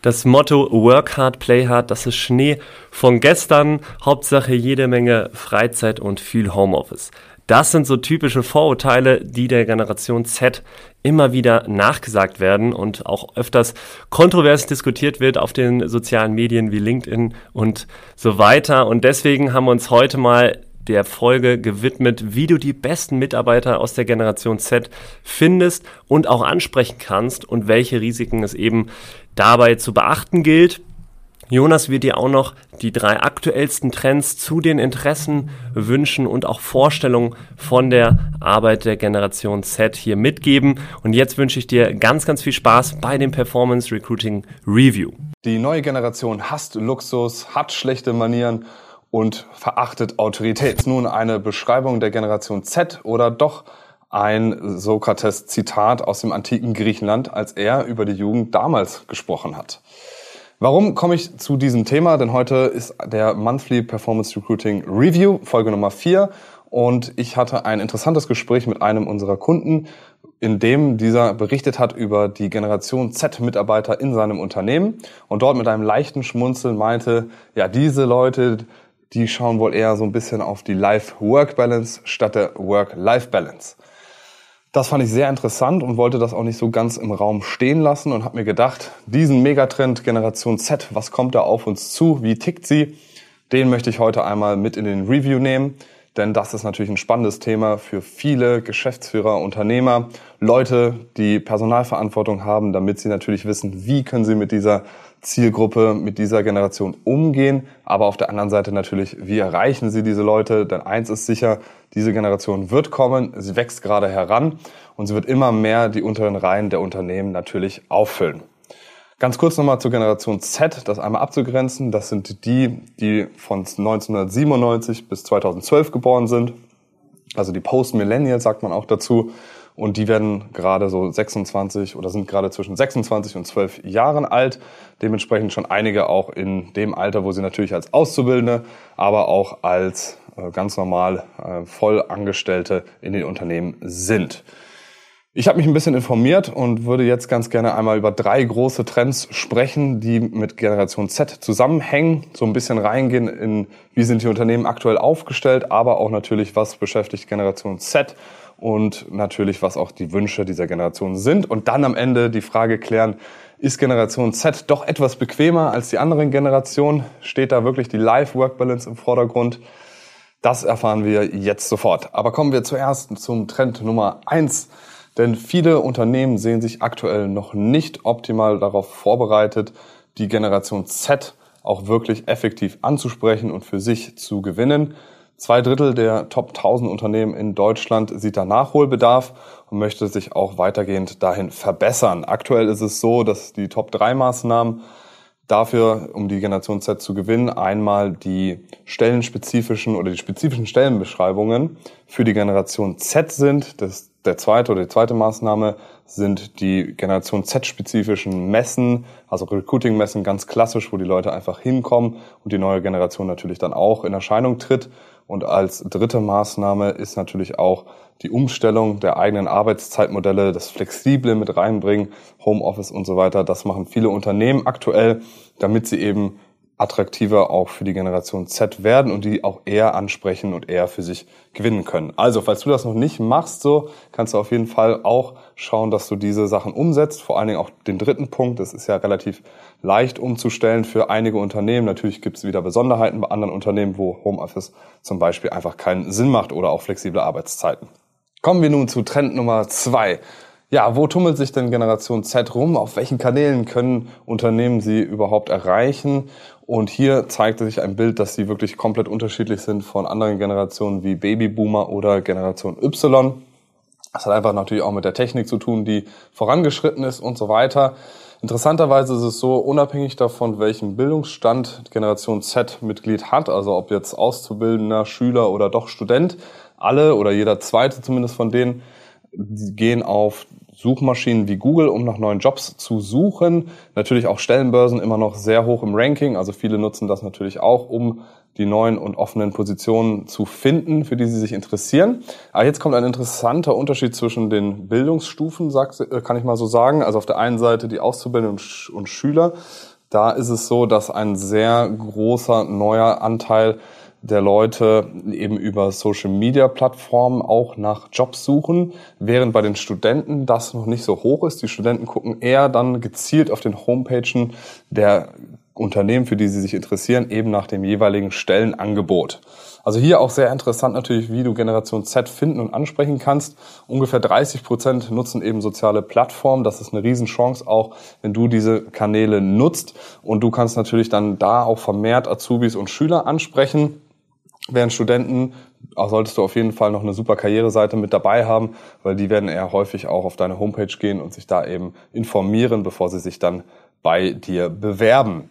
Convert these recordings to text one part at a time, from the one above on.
Das Motto Work hard, play hard, das ist Schnee von gestern. Hauptsache jede Menge Freizeit und viel Homeoffice. Das sind so typische Vorurteile, die der Generation Z immer wieder nachgesagt werden und auch öfters kontrovers diskutiert wird auf den sozialen Medien wie LinkedIn und so weiter. Und deswegen haben wir uns heute mal der Folge gewidmet, wie du die besten Mitarbeiter aus der Generation Z findest und auch ansprechen kannst und welche Risiken es eben dabei zu beachten gilt. Jonas wird dir auch noch die drei aktuellsten Trends zu den Interessen, Wünschen und auch Vorstellungen von der Arbeit der Generation Z hier mitgeben. Und jetzt wünsche ich dir ganz, ganz viel Spaß bei dem Performance Recruiting Review. Die neue Generation hasst Luxus, hat schlechte Manieren und verachtet Autorität. Nun eine Beschreibung der Generation Z oder doch ein Sokrates-Zitat aus dem antiken Griechenland, als er über die Jugend damals gesprochen hat. Warum komme ich zu diesem Thema? Denn heute ist der Monthly Performance Recruiting Review, Folge Nummer 4. Und ich hatte ein interessantes Gespräch mit einem unserer Kunden, in dem dieser berichtet hat über die Generation Z-Mitarbeiter in seinem Unternehmen und dort mit einem leichten Schmunzeln meinte, ja, diese Leute, die schauen wohl eher so ein bisschen auf die Life-Work-Balance statt der Work-Life-Balance. Das fand ich sehr interessant und wollte das auch nicht so ganz im Raum stehen lassen und habe mir gedacht, diesen Megatrend Generation Z, was kommt da auf uns zu, wie tickt sie, den möchte ich heute einmal mit in den Review nehmen, denn das ist natürlich ein spannendes Thema für viele Geschäftsführer, Unternehmer, Leute, die Personalverantwortung haben, damit sie natürlich wissen, wie können sie mit dieser Zielgruppe, mit dieser Generation umgehen. Aber auf der anderen Seite natürlich, wie erreichen Sie diese Leute? Denn eins ist sicher, diese Generation wird kommen, sie wächst gerade heran und sie wird immer mehr die unteren Reihen der Unternehmen natürlich auffüllen. Ganz kurz nochmal zur Generation Z, das einmal abzugrenzen. Das sind die, die von 1997 bis 2012 geboren sind. Also die Post-Millennial sagt man auch dazu. Und die werden gerade so 26 oder sind gerade zwischen 26 und 12 Jahren alt. Dementsprechend schon einige auch in dem Alter, wo sie natürlich als Auszubildende, aber auch als äh, ganz normal äh, Vollangestellte in den Unternehmen sind. Ich habe mich ein bisschen informiert und würde jetzt ganz gerne einmal über drei große Trends sprechen, die mit Generation Z zusammenhängen, so ein bisschen reingehen in, wie sind die Unternehmen aktuell aufgestellt, aber auch natürlich, was beschäftigt Generation Z und natürlich, was auch die Wünsche dieser Generation sind. Und dann am Ende die Frage klären, ist Generation Z doch etwas bequemer als die anderen Generationen? Steht da wirklich die Life-Work-Balance im Vordergrund? Das erfahren wir jetzt sofort. Aber kommen wir zuerst zum Trend Nummer eins. Denn viele Unternehmen sehen sich aktuell noch nicht optimal darauf vorbereitet, die Generation Z auch wirklich effektiv anzusprechen und für sich zu gewinnen. Zwei Drittel der Top 1000 Unternehmen in Deutschland sieht da Nachholbedarf und möchte sich auch weitergehend dahin verbessern. Aktuell ist es so, dass die Top 3 Maßnahmen dafür, um die Generation Z zu gewinnen, einmal die stellenspezifischen oder die spezifischen Stellenbeschreibungen für die Generation Z sind. Das, der zweite oder die zweite Maßnahme sind die Generation Z-spezifischen Messen, also Recruiting-Messen ganz klassisch, wo die Leute einfach hinkommen und die neue Generation natürlich dann auch in Erscheinung tritt. Und als dritte Maßnahme ist natürlich auch die Umstellung der eigenen Arbeitszeitmodelle, das Flexible mit reinbringen, Homeoffice und so weiter. Das machen viele Unternehmen aktuell, damit sie eben attraktiver auch für die Generation Z werden und die auch eher ansprechen und eher für sich gewinnen können. Also, falls du das noch nicht machst, so kannst du auf jeden Fall auch schauen, dass du diese Sachen umsetzt. Vor allen Dingen auch den dritten Punkt. Das ist ja relativ leicht umzustellen für einige Unternehmen. Natürlich gibt es wieder Besonderheiten bei anderen Unternehmen, wo Homeoffice zum Beispiel einfach keinen Sinn macht oder auch flexible Arbeitszeiten. Kommen wir nun zu Trend Nummer zwei. Ja, wo tummelt sich denn Generation Z rum? Auf welchen Kanälen können Unternehmen sie überhaupt erreichen? Und hier zeigte sich ein Bild, dass sie wirklich komplett unterschiedlich sind von anderen Generationen wie Babyboomer oder Generation Y. Das hat einfach natürlich auch mit der Technik zu tun, die vorangeschritten ist und so weiter. Interessanterweise ist es so, unabhängig davon, welchen Bildungsstand Generation Z Mitglied hat, also ob jetzt Auszubildender, Schüler oder doch Student, alle oder jeder zweite zumindest von denen gehen auf Suchmaschinen wie Google, um nach neuen Jobs zu suchen. Natürlich auch Stellenbörsen immer noch sehr hoch im Ranking. Also viele nutzen das natürlich auch, um die neuen und offenen Positionen zu finden, für die sie sich interessieren. Aber jetzt kommt ein interessanter Unterschied zwischen den Bildungsstufen, äh, kann ich mal so sagen. Also auf der einen Seite die Auszubildenden und Schüler. Da ist es so, dass ein sehr großer neuer Anteil der Leute eben über Social Media Plattformen auch nach Jobs suchen, während bei den Studenten das noch nicht so hoch ist. Die Studenten gucken eher dann gezielt auf den Homepagen der Unternehmen, für die sie sich interessieren, eben nach dem jeweiligen Stellenangebot. Also hier auch sehr interessant natürlich, wie du Generation Z finden und ansprechen kannst. Ungefähr 30 Prozent nutzen eben soziale Plattformen. Das ist eine Riesenchance auch, wenn du diese Kanäle nutzt. Und du kannst natürlich dann da auch vermehrt Azubis und Schüler ansprechen. Während Studenten auch solltest du auf jeden Fall noch eine super Karriereseite mit dabei haben, weil die werden eher häufig auch auf deine Homepage gehen und sich da eben informieren, bevor sie sich dann bei dir bewerben.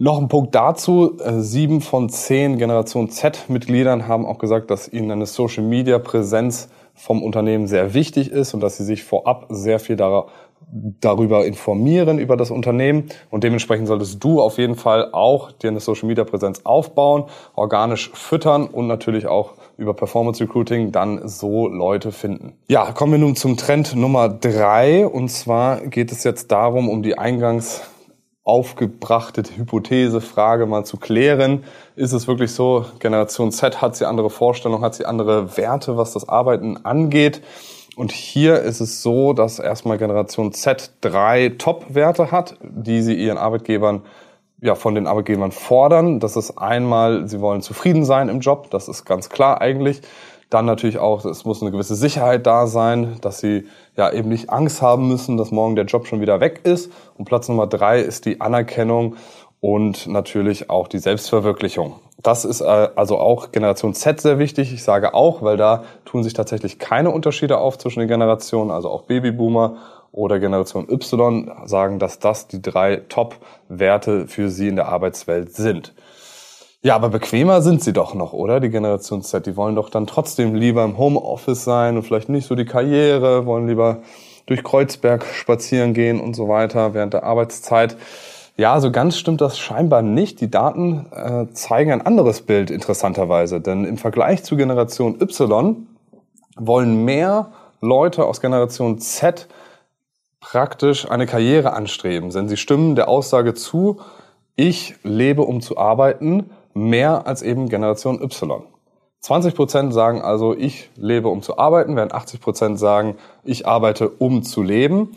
Noch ein Punkt dazu. Äh, sieben von zehn Generation Z-Mitgliedern haben auch gesagt, dass ihnen eine Social-Media-Präsenz vom Unternehmen sehr wichtig ist und dass sie sich vorab sehr viel darüber informieren, über das Unternehmen. Und dementsprechend solltest du auf jeden Fall auch dir eine Social Media Präsenz aufbauen, organisch füttern und natürlich auch über Performance Recruiting dann so Leute finden. Ja, kommen wir nun zum Trend Nummer drei. Und zwar geht es jetzt darum, um die eingangs aufgebrachte Hypothese, Frage mal zu klären. Ist es wirklich so, Generation Z hat sie andere Vorstellungen, hat sie andere Werte, was das Arbeiten angeht? Und hier ist es so, dass erstmal Generation Z drei Top-Werte hat, die sie ihren Arbeitgebern ja, von den Arbeitgebern fordern. Das ist einmal, sie wollen zufrieden sein im Job, das ist ganz klar eigentlich. Dann natürlich auch, es muss eine gewisse Sicherheit da sein, dass sie ja eben nicht Angst haben müssen, dass morgen der Job schon wieder weg ist. Und Platz Nummer drei ist die Anerkennung und natürlich auch die Selbstverwirklichung. Das ist äh, also auch Generation Z sehr wichtig. Ich sage auch, weil da tun sich tatsächlich keine Unterschiede auf zwischen den Generationen, also auch Babyboomer oder Generation Y sagen, dass das die drei Top-Werte für sie in der Arbeitswelt sind. Ja, aber bequemer sind sie doch noch, oder? Die Generation Z, die wollen doch dann trotzdem lieber im Homeoffice sein und vielleicht nicht so die Karriere, wollen lieber durch Kreuzberg spazieren gehen und so weiter während der Arbeitszeit. Ja, so ganz stimmt das scheinbar nicht. Die Daten äh, zeigen ein anderes Bild interessanterweise, denn im Vergleich zu Generation Y wollen mehr Leute aus Generation Z praktisch eine Karriere anstreben, denn sie stimmen der Aussage zu, ich lebe, um zu arbeiten, mehr als eben Generation Y. 20 Prozent sagen also, ich lebe, um zu arbeiten, während 80 Prozent sagen, ich arbeite, um zu leben.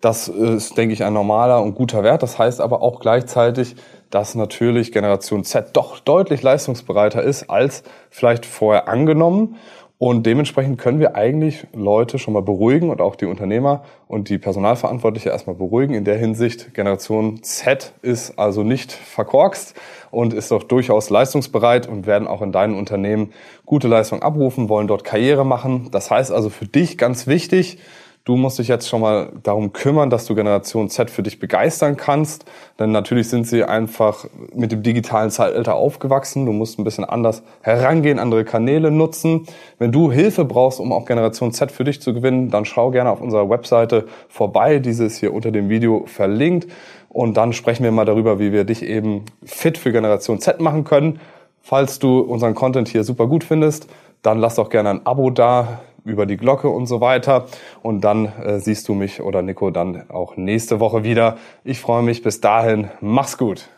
Das ist, denke ich, ein normaler und guter Wert. Das heißt aber auch gleichzeitig, dass natürlich Generation Z doch deutlich leistungsbereiter ist als vielleicht vorher angenommen. Und dementsprechend können wir eigentlich Leute schon mal beruhigen und auch die Unternehmer und die Personalverantwortliche erstmal beruhigen. In der Hinsicht, Generation Z ist also nicht verkorkst und ist doch durchaus leistungsbereit und werden auch in deinen Unternehmen gute Leistung abrufen, wollen dort Karriere machen. Das heißt also für dich ganz wichtig, Du musst dich jetzt schon mal darum kümmern, dass du Generation Z für dich begeistern kannst. Denn natürlich sind sie einfach mit dem digitalen Zeitalter aufgewachsen. Du musst ein bisschen anders herangehen, andere Kanäle nutzen. Wenn du Hilfe brauchst, um auch Generation Z für dich zu gewinnen, dann schau gerne auf unserer Webseite vorbei. Diese ist hier unter dem Video verlinkt. Und dann sprechen wir mal darüber, wie wir dich eben fit für Generation Z machen können. Falls du unseren Content hier super gut findest, dann lass doch gerne ein Abo da über die Glocke und so weiter. Und dann äh, siehst du mich oder Nico dann auch nächste Woche wieder. Ich freue mich. Bis dahin. Mach's gut.